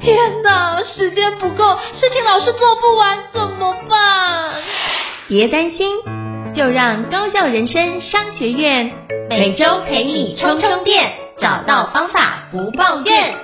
天哪，时间不够，事情老是做不完，怎么办？别担心，就让高校人生商学院每周陪你充充电，找到方法不抱怨。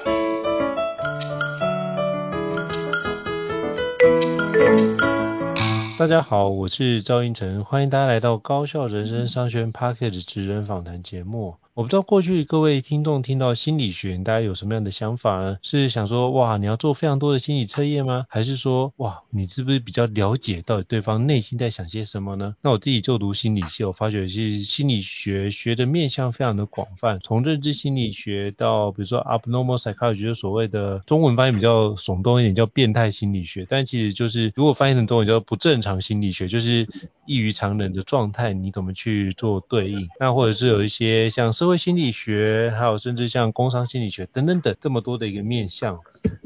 大家好，我是赵英成，欢迎大家来到高校人生商学院 Podcast 职人访谈节目。我不知道过去各位听众听到心理学，大家有什么样的想法呢？是想说哇，你要做非常多的心理测验吗？还是说哇，你是不是比较了解到底对方内心在想些什么呢？那我自己就读心理系，我发觉是心理学学的面向非常的广泛，从认知心理学到比如说 abnormal psychology，就所谓的中文翻译比较耸动一点叫变态心理学，但其实就是如果翻译成中文叫不正常心理学，就是异于常人的状态，你怎么去做对应？那或者是有一些像社会心理学，还有甚至像工商心理学等等等这么多的一个面向。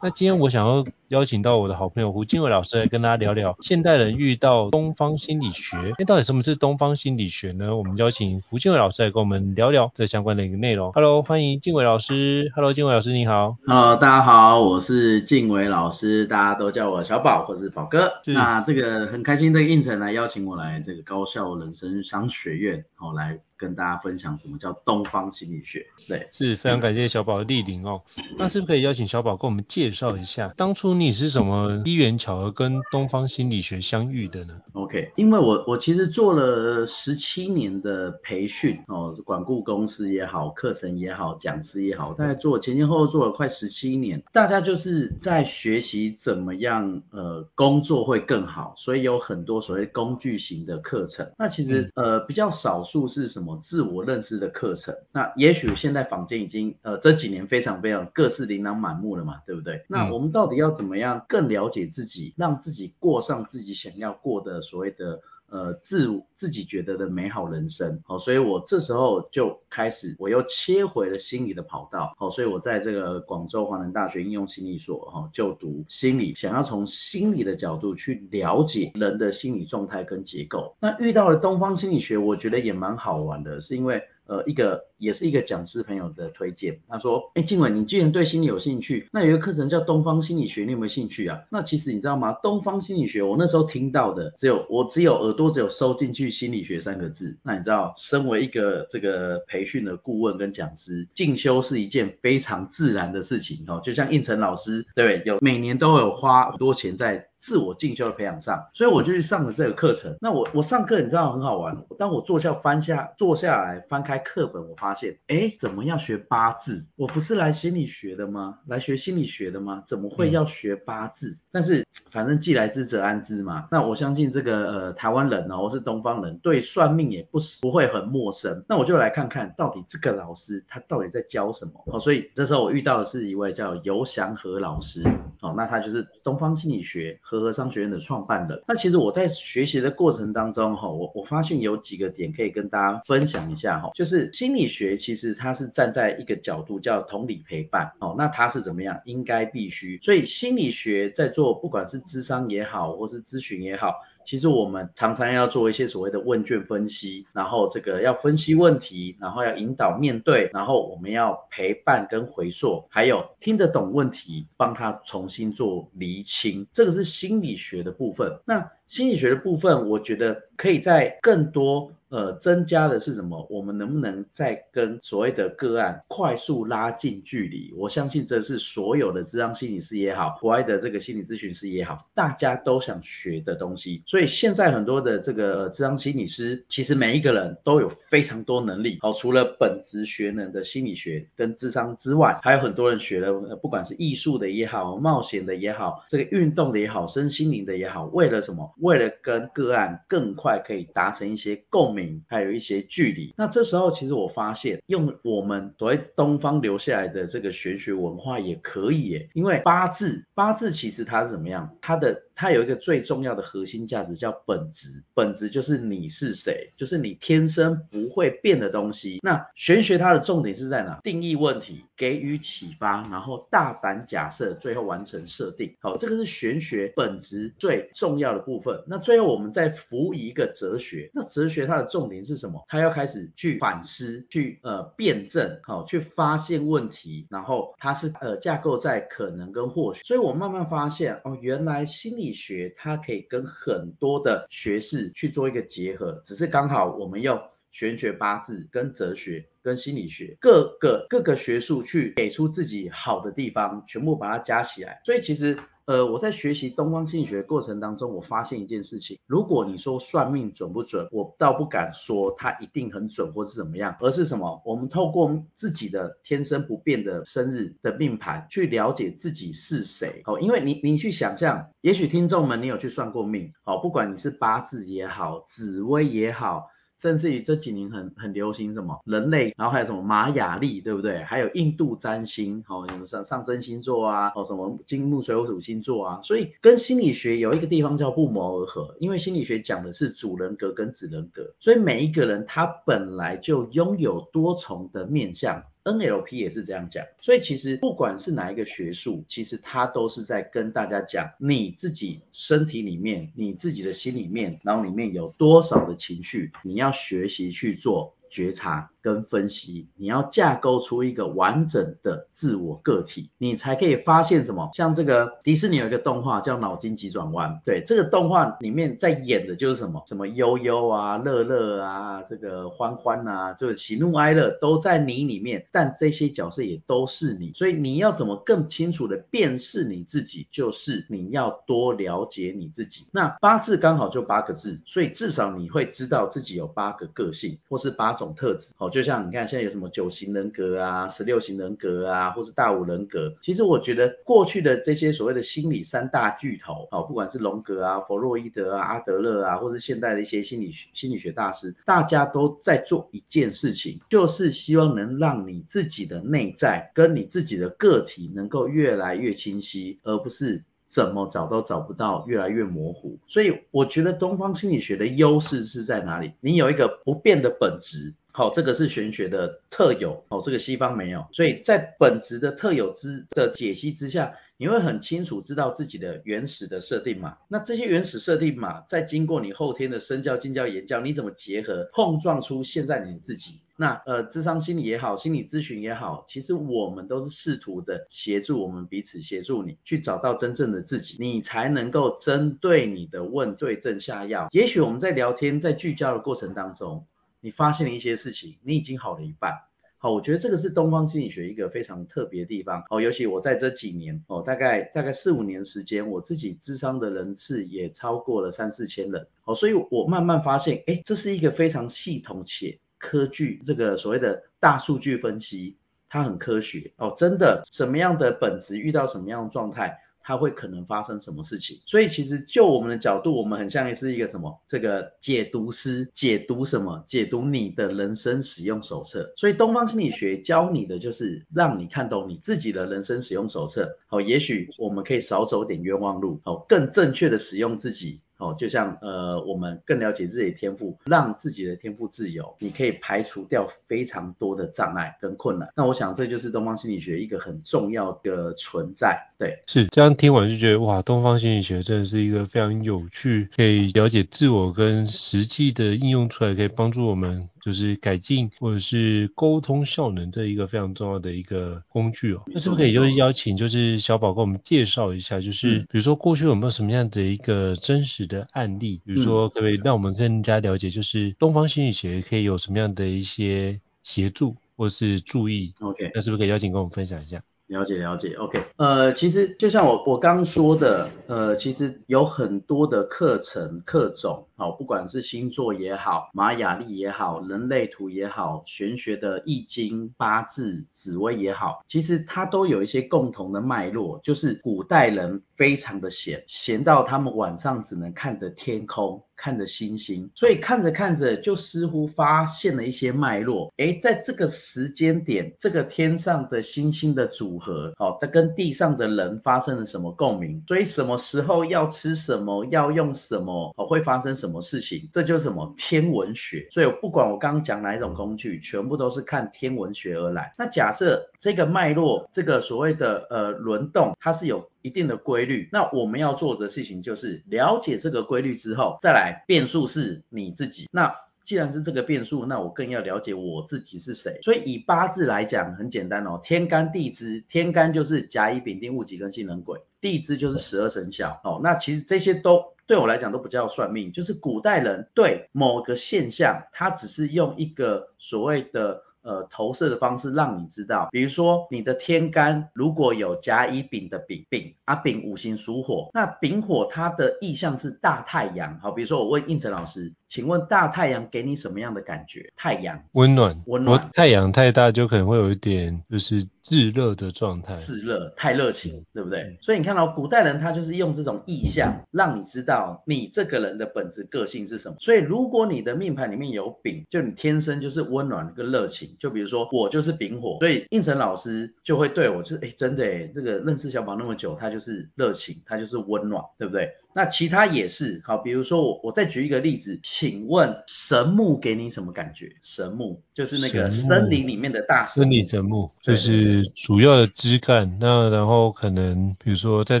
那今天我想要邀请到我的好朋友胡静伟老师来跟大家聊聊现代人遇到东方心理学。那到底什么是东方心理学呢？我们邀请胡静伟老师来跟我们聊聊这相关的一个内容。Hello，欢迎静伟老师。Hello，静伟老师你好。Hello，大家好，我是静伟老师，大家都叫我小宝或是宝哥。那这个很开心，这个胤丞来邀请我来这个高校人生商学院，好来。跟大家分享什么叫东方心理学？对，是非常感谢小宝的莅临哦。那是不是可以邀请小宝跟我们介绍一下，当初你是什么机缘巧合跟东方心理学相遇的呢？OK，因为我我其实做了十七年的培训哦，管顾公司也好，课程也好，讲师也好，大概做前前后后做了快十七年，大家就是在学习怎么样呃工作会更好，所以有很多所谓工具型的课程。那其实呃比较少数是什么？自我认识的课程，那也许现在坊间已经呃这几年非常非常各式琳琅满目了嘛，对不对？那我们到底要怎么样更了解自己，让自己过上自己想要过的所谓的呃自自己觉得的美好人生？好，所以我这时候就开始我又切回了心理的跑道，好，所以我在这个广州华南大学应用心理所哈就读心理，想要从心理的角度去了解人的心理状态跟结构。那遇到了东方心理学，我觉得也蛮好玩的，是因为。呃，一个也是一个讲师朋友的推荐，他说，哎，静伟，你既然对心理有兴趣，那有一个课程叫东方心理学，你有没有兴趣啊？那其实你知道吗？东方心理学，我那时候听到的只有我只有耳朵只有收进去心理学三个字。那你知道，身为一个这个培训的顾问跟讲师，进修是一件非常自然的事情哦，就像应成老师，对，有每年都有花很多钱在。自我进修的培养上，所以我就去上了这个课程。那我我上课你知道很好玩，当我坐下翻下坐下来翻开课本，我发现，哎，怎么要学八字？我不是来心理学的吗？来学心理学的吗？怎么会要学八字？嗯、但是反正既来之则安之嘛。那我相信这个呃台湾人呢、哦，或是东方人对算命也不不会很陌生。那我就来看看到底这个老师他到底在教什么。哦，所以这时候我遇到的是一位叫游祥和老师。哦，那他就是东方心理学。和合商学院的创办人，那其实我在学习的过程当中，哈，我我发现有几个点可以跟大家分享一下，哈，就是心理学其实它是站在一个角度叫同理陪伴，哦，那它是怎么样？应该必须，所以心理学在做不管是咨商也好，或是咨询也好。其实我们常常要做一些所谓的问卷分析，然后这个要分析问题，然后要引导面对，然后我们要陪伴跟回溯，还有听得懂问题，帮他重新做厘清，这个是心理学的部分。那心理学的部分，我觉得可以在更多。呃，增加的是什么？我们能不能再跟所谓的个案快速拉近距离？我相信这是所有的智商心理师也好，国外的这个心理咨询师也好，大家都想学的东西。所以现在很多的这个呃咨商心理师，其实每一个人都有非常多能力。好，除了本职学能的心理学跟智商之外，还有很多人学了，不管是艺术的也好，冒险的也好，这个运动的也好，身心灵的也好，为了什么？为了跟个案更快可以达成一些共鸣。还有一些距离，那这时候其实我发现，用我们所谓东方留下来的这个玄学文化也可以耶，因为八字，八字其实它是怎么样？它的它有一个最重要的核心价值叫本质，本质就是你是谁，就是你天生不会变的东西。那玄学它的重点是在哪？定义问题，给予启发，然后大胆假设，最后完成设定。好，这个是玄学本质最重要的部分。分。那最后我们再辅以一个哲学，那哲学它的重点是什么？它要开始去反思，去呃辩证，好、去发现问题，然后它是呃架构在可能跟或许。所以我慢慢发现哦，原来心理学它可以跟很多的学士去做一个结合，只是刚好我们要玄学八字跟哲学。跟心理学各个各个学术去给出自己好的地方，全部把它加起来。所以其实呃我在学习东方心理学的过程当中，我发现一件事情：如果你说算命准不准，我倒不敢说它一定很准或是怎么样，而是什么？我们透过自己的天生不变的生日的命盘去了解自己是谁。好，因为你你去想象，也许听众们你有去算过命，好，不管你是八字也好，紫微也好。甚至于这几年很很流行什么人类，然后还有什么玛雅历，对不对？还有印度占星，好，什么上上升星座啊，哦，什么金木水火土星座啊，所以跟心理学有一个地方叫不谋而合，因为心理学讲的是主人格跟子人格，所以每一个人他本来就拥有多重的面相。NLP 也是这样讲，所以其实不管是哪一个学术，其实它都是在跟大家讲你自己身体里面、你自己的心里面，然后里面有多少的情绪，你要学习去做。觉察跟分析，你要架构出一个完整的自我个体，你才可以发现什么？像这个迪士尼有一个动画叫《脑筋急转弯》，对，这个动画里面在演的就是什么？什么悠悠啊、乐乐啊、这个欢欢啊，就是喜怒哀乐都在你里面，但这些角色也都是你，所以你要怎么更清楚的辨识你自己？就是你要多了解你自己。那八字刚好就八个字，所以至少你会知道自己有八个个性，或是八种。特质，好，就像你看现在有什么九型人格啊、十六型人格啊，或是大五人格。其实我觉得过去的这些所谓的心理三大巨头，好，不管是荣格啊、弗洛伊德啊、阿德勒啊，或是现代的一些心理学心理学大师，大家都在做一件事情，就是希望能让你自己的内在跟你自己的个体能够越来越清晰，而不是。怎么找都找不到，越来越模糊。所以我觉得东方心理学的优势是在哪里？你有一个不变的本质，好，这个是玄学的特有，哦，这个西方没有。所以在本质的特有之的解析之下，你会很清楚知道自己的原始的设定码。那这些原始设定码，在经过你后天的身教、经教、言教，你怎么结合，碰撞出现在你自己？那呃，智商心理也好，心理咨询也好，其实我们都是试图的协助我们彼此，协助你去找到真正的自己，你才能够针对你的问对症下药。也许我们在聊天、在聚焦的过程当中，你发现了一些事情，你已经好了一半。好，我觉得这个是东方心理学一个非常特别的地方。好，尤其我在这几年哦，大概大概四五年时间，我自己咨商的人次也超过了三四千人。好，所以我慢慢发现，哎，这是一个非常系统且。科据这个所谓的大数据分析，它很科学哦，真的什么样的本质遇到什么样的状态，它会可能发生什么事情。所以其实就我们的角度，我们很像是一个什么这个解读师，解读什么？解读你的人生使用手册。所以东方心理学教你的就是让你看懂你自己的人生使用手册。好，也许我们可以少走点冤枉路，好，更正确的使用自己。哦，就像呃，我们更了解自己的天赋，让自己的天赋自由，你可以排除掉非常多的障碍跟困难。那我想这就是东方心理学一个很重要的存在。对，是这样听完就觉得哇，东方心理学真的是一个非常有趣，可以了解自我跟实际的应用出来，可以帮助我们。就是改进或者是沟通效能这一个非常重要的一个工具哦。那是不是可以就是邀请就是小宝跟我们介绍一下，就是比如说过去有没有什么样的一个真实的案例，比如说可不可以让我们更加了解，就是东方心理学可以有什么样的一些协助或是注意？OK，那是不是可以邀请跟我们分享一下？了解了解，OK，呃，其实就像我我刚说的，呃，其实有很多的课程课种，好，不管是星座也好，玛雅历也好，人类图也好，玄学的易经、八字、紫微也好，其实它都有一些共同的脉络，就是古代人非常的闲，闲到他们晚上只能看着天空。看着星星，所以看着看着就似乎发现了一些脉络。诶，在这个时间点，这个天上的星星的组合，好，它跟地上的人发生了什么共鸣？所以什么时候要吃什么，要用什么，哦，会发生什么事情？这就是什么天文学。所以不管我刚刚讲哪一种工具，全部都是看天文学而来。那假设这个脉络，这个所谓的呃轮动，它是有。一定的规律。那我们要做的事情就是了解这个规律之后，再来变数是你自己。那既然是这个变数，那我更要了解我自己是谁。所以以八字来讲，很简单哦，天干地支，天干就是甲乙丙丁戊己庚辛壬癸，地支就是十二生肖哦。那其实这些都对我来讲都不叫算命，就是古代人对某个现象，他只是用一个所谓的。呃，投射的方式让你知道，比如说你的天干如果有甲乙丙的丙丙啊，丙五行属火，那丙火它的意象是大太阳。好，比如说我问应成老师，请问大太阳给你什么样的感觉？太阳温暖，温暖。太阳太大就可能会有一点就是炙热的状态，炙热，太热情，对不对？所以你看到古代人他就是用这种意象让你知道你这个人的本质个性是什么。所以如果你的命盘里面有丙，就你天生就是温暖跟热情。就比如说我就是丙火，所以应成老师就会对我就是哎真的哎，这个认识小宝那么久，他就是热情，他就是温暖，对不对？那其他也是好，比如说我我再举一个例子，请问神木给你什么感觉？神木就是那个森林里面的大森林神木就是主要的枝干，那然后可能比如说在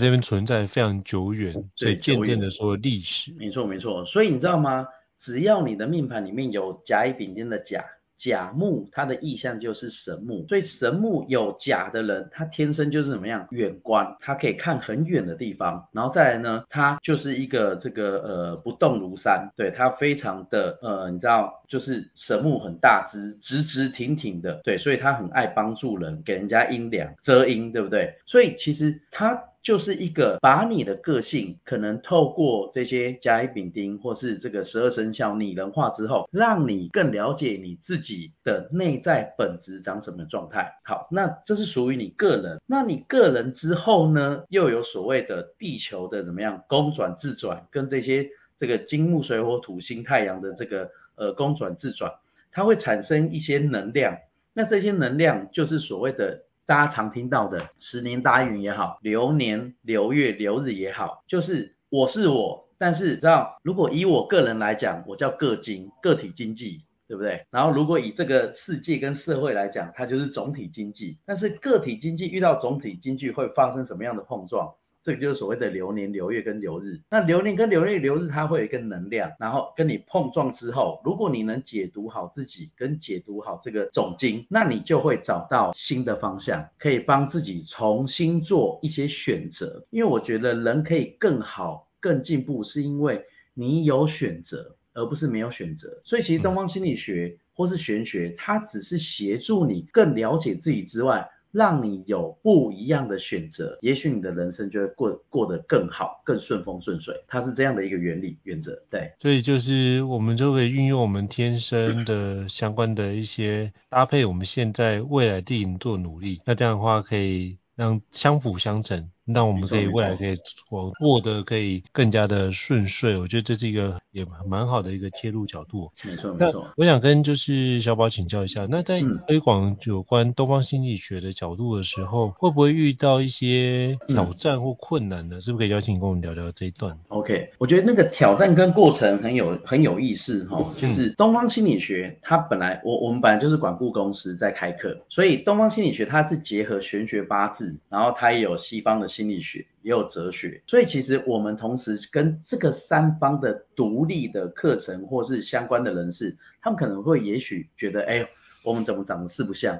这边存在非常久远，所以渐渐的说历史。没错没错，所以你知道吗？只要你的命盘里面有甲乙丙丁的甲。甲木，它的意象就是神木，所以神木有甲的人，他天生就是怎么样？远观，他可以看很远的地方，然后再来呢，他就是一个这个呃不动如山，对，他非常的呃，你知道，就是神木很大只，直直挺挺的，对，所以他很爱帮助人，给人家阴凉遮阴，对不对？所以其实他。就是一个把你的个性可能透过这些甲乙丙丁或是这个十二生肖拟人化之后，让你更了解你自己的内在本质长什么状态。好，那这是属于你个人。那你个人之后呢，又有所谓的地球的怎么样公转自转，跟这些这个金木水火土星太阳的这个呃公转自转，它会产生一些能量。那这些能量就是所谓的。大家常听到的十年大运也好，流年流月流日也好，就是我是我，但是知道如果以我个人来讲，我叫个经，个体经济，对不对？然后如果以这个世界跟社会来讲，它就是总体经济，但是个体经济遇到总体经济会发生什么样的碰撞？这个就是所谓的流年、流月跟流日。那流年跟流月、流日，它会有一个能量，然后跟你碰撞之后，如果你能解读好自己，跟解读好这个总经，那你就会找到新的方向，可以帮自己重新做一些选择。因为我觉得人可以更好、更进步，是因为你有选择，而不是没有选择。所以其实东方心理学或是玄学，它只是协助你更了解自己之外。让你有不一样的选择，也许你的人生就会过过得更好，更顺风顺水。它是这样的一个原理原则，对。所以就是我们就可以运用我们天生的相关的一些搭配，我们现在未来自己做努力，那这样的话可以让相辅相成。那我们可以未来可以过过得可以更加的顺遂，我觉得这是一个也蛮好的一个切入角度。没错没错。我想跟就是小宝请教一下，那在推广有关东方心理学的角度的时候，会不会遇到一些挑战或困难呢？嗯、是不是可以邀请你跟我们聊聊这一段？OK，我觉得那个挑战跟过程很有很有意思哈，就是东方心理学它本来我我们本来就是管顾公司在开课，所以东方心理学它是结合玄学八字，然后它也有西方的。心理学也有哲学，所以其实我们同时跟这个三方的独立的课程或是相关的人士，他们可能会也许觉得，哎，我们怎么长得四不像？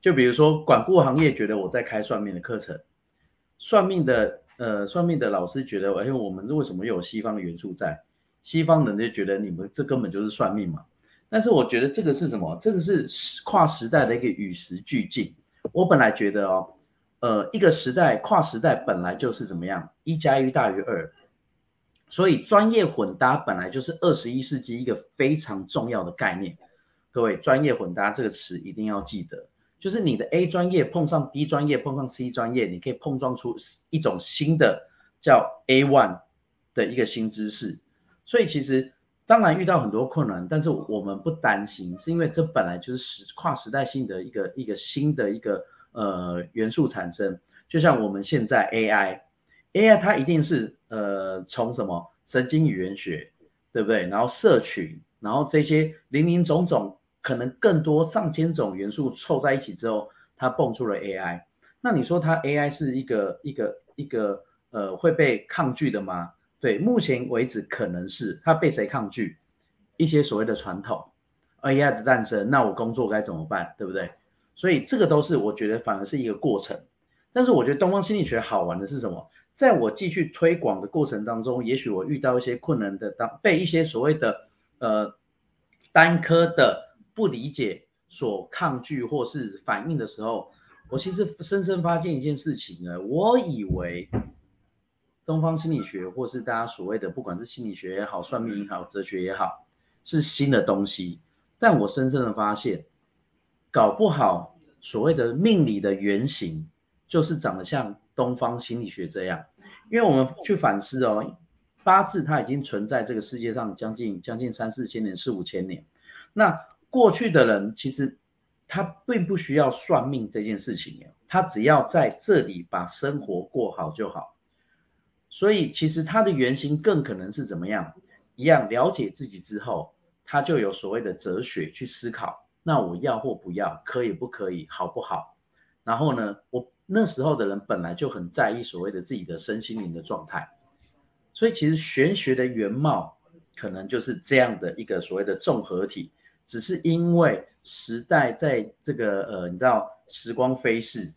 就比如说管顾行业觉得我在开算命的课程，算命的呃算命的老师觉得，哎，我们为什么又有西方的元素在？西方人就觉得你们这根本就是算命嘛。但是我觉得这个是什么？这个是跨时代的一个与时俱进。我本来觉得哦。呃，一个时代跨时代本来就是怎么样，一加一大于二，所以专业混搭本来就是二十一世纪一个非常重要的概念。各位，专业混搭这个词一定要记得，就是你的 A 专业碰上 B 专业碰上 C 专业，你可以碰撞出一种新的叫 A one 的一个新知识。所以其实当然遇到很多困难，但是我们不担心，是因为这本来就是时跨时代性的一个一个新的一个。呃，元素产生，就像我们现在 AI，AI 它一定是呃从什么神经语言学，对不对？然后社群，然后这些零零总总，可能更多上千种元素凑在一起之后，它蹦出了 AI。那你说它 AI 是一个一个一个呃会被抗拒的吗？对，目前为止可能是。它被谁抗拒？一些所谓的传统 AI 的诞生，那我工作该怎么办？对不对？所以这个都是我觉得反而是一个过程。但是我觉得东方心理学好玩的是什么？在我继续推广的过程当中，也许我遇到一些困难的当被一些所谓的呃单科的不理解所抗拒或是反应的时候，我其实深深发现一件事情呢，我以为东方心理学或是大家所谓的不管是心理学也好、算命也好、哲学也好，是新的东西，但我深深的发现，搞不好所谓的命理的原型。就是长得像东方心理学这样，因为我们去反思哦，八字它已经存在这个世界上将近将近三四千年、四五千年。那过去的人其实他并不需要算命这件事情，他只要在这里把生活过好就好。所以其实它的原型更可能是怎么样？一样了解自己之后，他就有所谓的哲学去思考，那我要或不要，可以不可以，好不好？然后呢，我。那时候的人本来就很在意所谓的自己的身心灵的状态，所以其实玄学的原貌可能就是这样的一个所谓的综合体，只是因为时代在这个呃，你知道时光飞逝，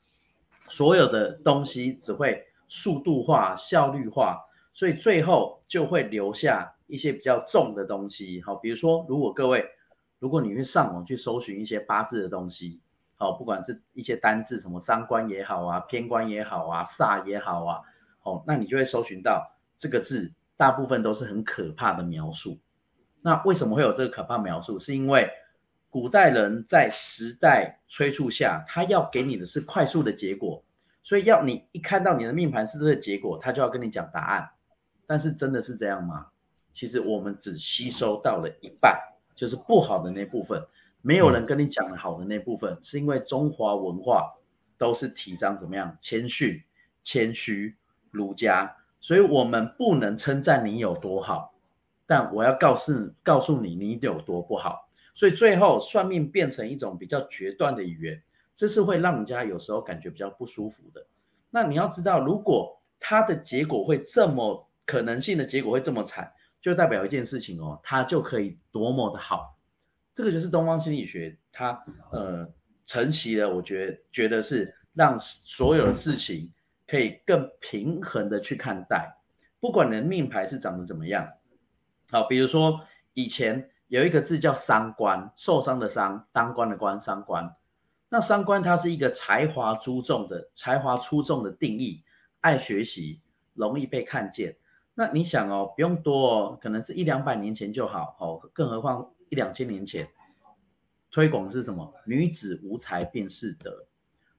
所有的东西只会速度化、效率化，所以最后就会留下一些比较重的东西。好，比如说如果各位，如果你去上网去搜寻一些八字的东西。好，不管是一些单字，什么伤官也好啊，偏官也好啊，煞也好啊，哦，那你就会搜寻到这个字，大部分都是很可怕的描述。那为什么会有这个可怕描述？是因为古代人在时代催促下，他要给你的是快速的结果，所以要你一看到你的命盘是这个结果，他就要跟你讲答案。但是真的是这样吗？其实我们只吸收到了一半，就是不好的那部分。没有人跟你讲的好的那部分，是因为中华文化都是提倡怎么样谦逊、谦虚、儒家，所以我们不能称赞你有多好，但我要告诉告诉你你有多不好，所以最后算命变成一种比较决断的语言，这是会让人家有时候感觉比较不舒服的。那你要知道，如果他的结果会这么可能性的结果会这么惨，就代表一件事情哦，它就可以多么的好。这个就是东方心理学，它呃承袭了，我觉得觉得是让所有的事情可以更平衡的去看待，不管你的命牌是长得怎么样。好，比如说以前有一个字叫伤官，受伤的伤，当官的官，伤官。那伤官它是一个才华出众的才华出众的定义，爱学习，容易被看见。那你想哦，不用多哦，可能是一两百年前就好，哦，更何况。一两千年前推广是什么？女子无才便是德。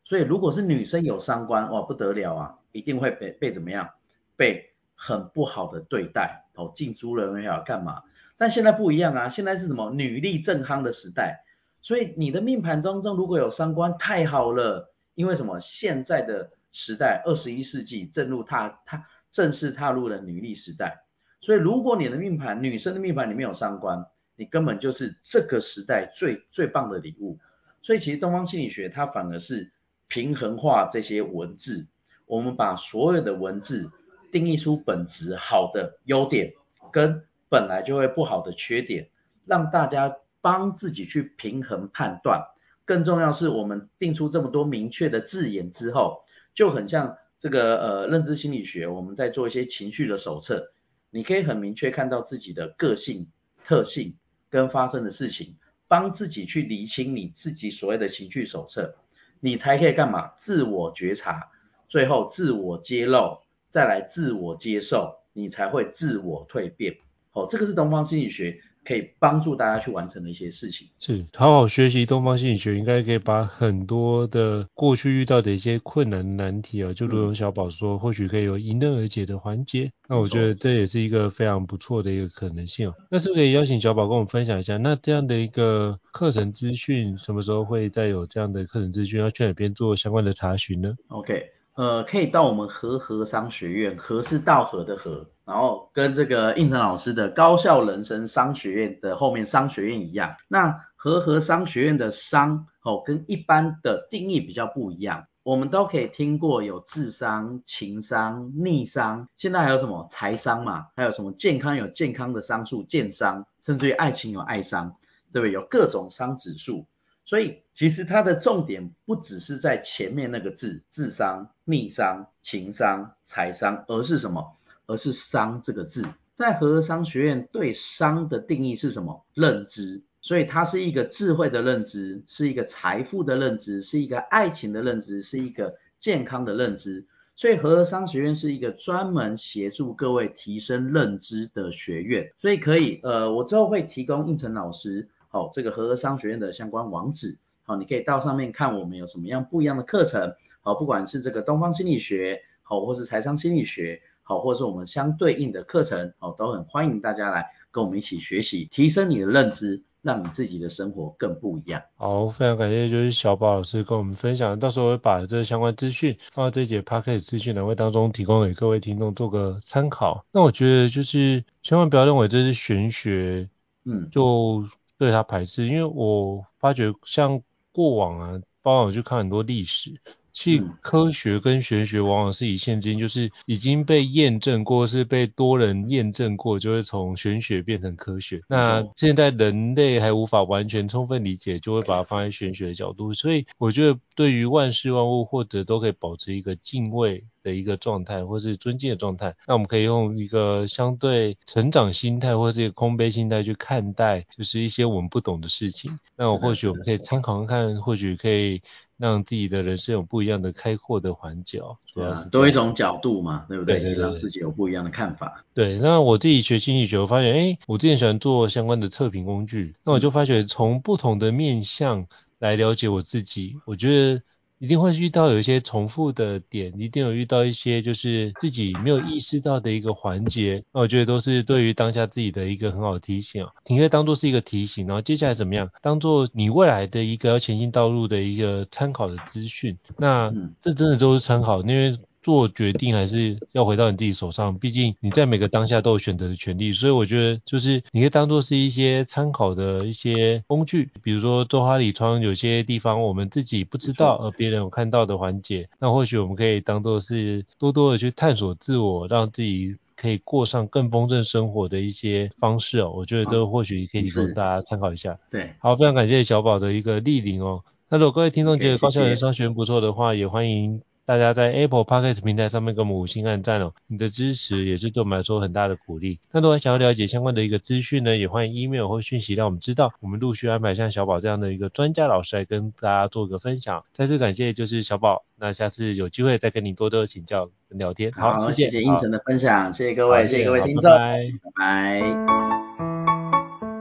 所以如果是女生有三观，哇不得了啊，一定会被被怎么样？被很不好的对待，哦，进猪人也好干嘛？但现在不一样啊，现在是什么？女力正夯的时代。所以你的命盘当中如果有三观，太好了，因为什么？现在的时代，二十一世纪正入踏踏正式踏入了女力时代。所以如果你的命盘，女生的命盘里面有伤官，你根本就是这个时代最最棒的礼物，所以其实东方心理学它反而是平衡化这些文字，我们把所有的文字定义出本质好的优点跟本来就会不好的缺点，让大家帮自己去平衡判断。更重要是我们定出这么多明确的字眼之后，就很像这个呃认知心理学，我们在做一些情绪的手册，你可以很明确看到自己的个性特性。跟发生的事情，帮自己去厘清你自己所谓的情绪手册，你才可以干嘛？自我觉察，最后自我揭露，再来自我接受，你才会自我蜕变。哦，这个是东方心理学。可以帮助大家去完成的一些事情。是，好好学习东方心理学，应该可以把很多的过去遇到的一些困难难题啊，就如同小宝说，嗯、或许可以有迎刃而解的环节。那我觉得这也是一个非常不错的一个可能性哦。那是不是可以邀请小宝跟我们分享一下，那这样的一个课程资讯，什么时候会再有这样的课程资讯，要去哪边做相关的查询呢？OK。呃，可以到我们和合商学院，和是道和的和，然后跟这个应成老师的高效人生商学院的后面商学院一样。那和合商学院的商哦，跟一般的定义比较不一样。我们都可以听过有智商、情商、逆商，现在还有什么财商嘛？还有什么健康有健康的商数，健商，甚至于爱情有爱商，对不对？有各种商指数。所以其实它的重点不只是在前面那个字，智商、逆商、情商、财商，而是什么？而是商这个字。在和商学院对商的定义是什么？认知。所以它是一个智慧的认知，是一个财富的认知，是一个爱情的认知，是一个健康的认知。所以和商学院是一个专门协助各位提升认知的学院。所以可以，呃，我之后会提供应成老师，哦，这个和合商学院的相关网址，好、哦，你可以到上面看我们有什么样不一样的课程，好、哦，不管是这个东方心理学，好、哦，或是财商心理学，好、哦，或是我们相对应的课程，好、哦，都很欢迎大家来跟我们一起学习，提升你的认知。让你自己的生活更不一样。好，非常感谢，就是小宝老师跟我们分享，到时候会把这个相关资讯放到这一节 podcast 资讯栏位当中，提供给各位听众做个参考。那我觉得就是千万不要认为这是玄学，嗯，就对它排斥，因为我发觉像过往啊，包括我去看很多历史。其实科学跟玄学往往是以现今就是已经被验证过，是被多人验证过，就会从玄学变成科学。那现在人类还无法完全充分理解，就会把它放在玄学的角度。所以我觉得对于万事万物，或者都可以保持一个敬畏的一个状态，或是尊敬的状态。那我们可以用一个相对成长心态，或者一个空杯心态去看待，就是一些我们不懂的事情。那我或许我们可以参考看看，或许可以。让自己的人生有不一样的开阔的环角，主要是多一种角度嘛，对不对？对对对，让自己有不一样的看法。对，那我自己学心理学，我发现，哎，我之前喜欢做相关的测评工具，那我就发觉从不同的面向来了解我自己，我觉得。一定会遇到有一些重复的点，一定有遇到一些就是自己没有意识到的一个环节，那我觉得都是对于当下自己的一个很好的提醒啊，你可以当做是一个提醒，然后接下来怎么样，当做你未来的一个要前进道路的一个参考的资讯，那这真的都是参考，因为。做决定还是要回到你自己手上，毕竟你在每个当下都有选择的权利，所以我觉得就是你可以当做是一些参考的一些工具，比如说周哈里窗有些地方我们自己不知道，而别人有看到的环节，那或许我们可以当做是多多的去探索自我，让自己可以过上更丰盛生活的一些方式哦，我觉得都或许可以提供大家参考一下。对，好，非常感谢小宝的一个莅临哦。那如果各位听众觉得高效人生商学院不错的话，也欢迎。大家在 Apple Podcast 平台上面给我们五星按赞哦，你的支持也是对我们来说很大的鼓励。那如果想要了解相关的一个资讯呢，也欢迎 email 或讯息让我们知道，我们陆续安排像小宝这样的一个专家老师来跟大家做一个分享。再次感谢就是小宝，那下次有机会再跟你多多请教跟聊天。好，好，谢谢胤丞的分享，谢谢各位，谢谢各位听众，拜拜。拜拜。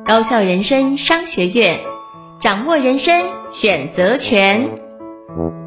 高校人生商学院，掌握人生选择权。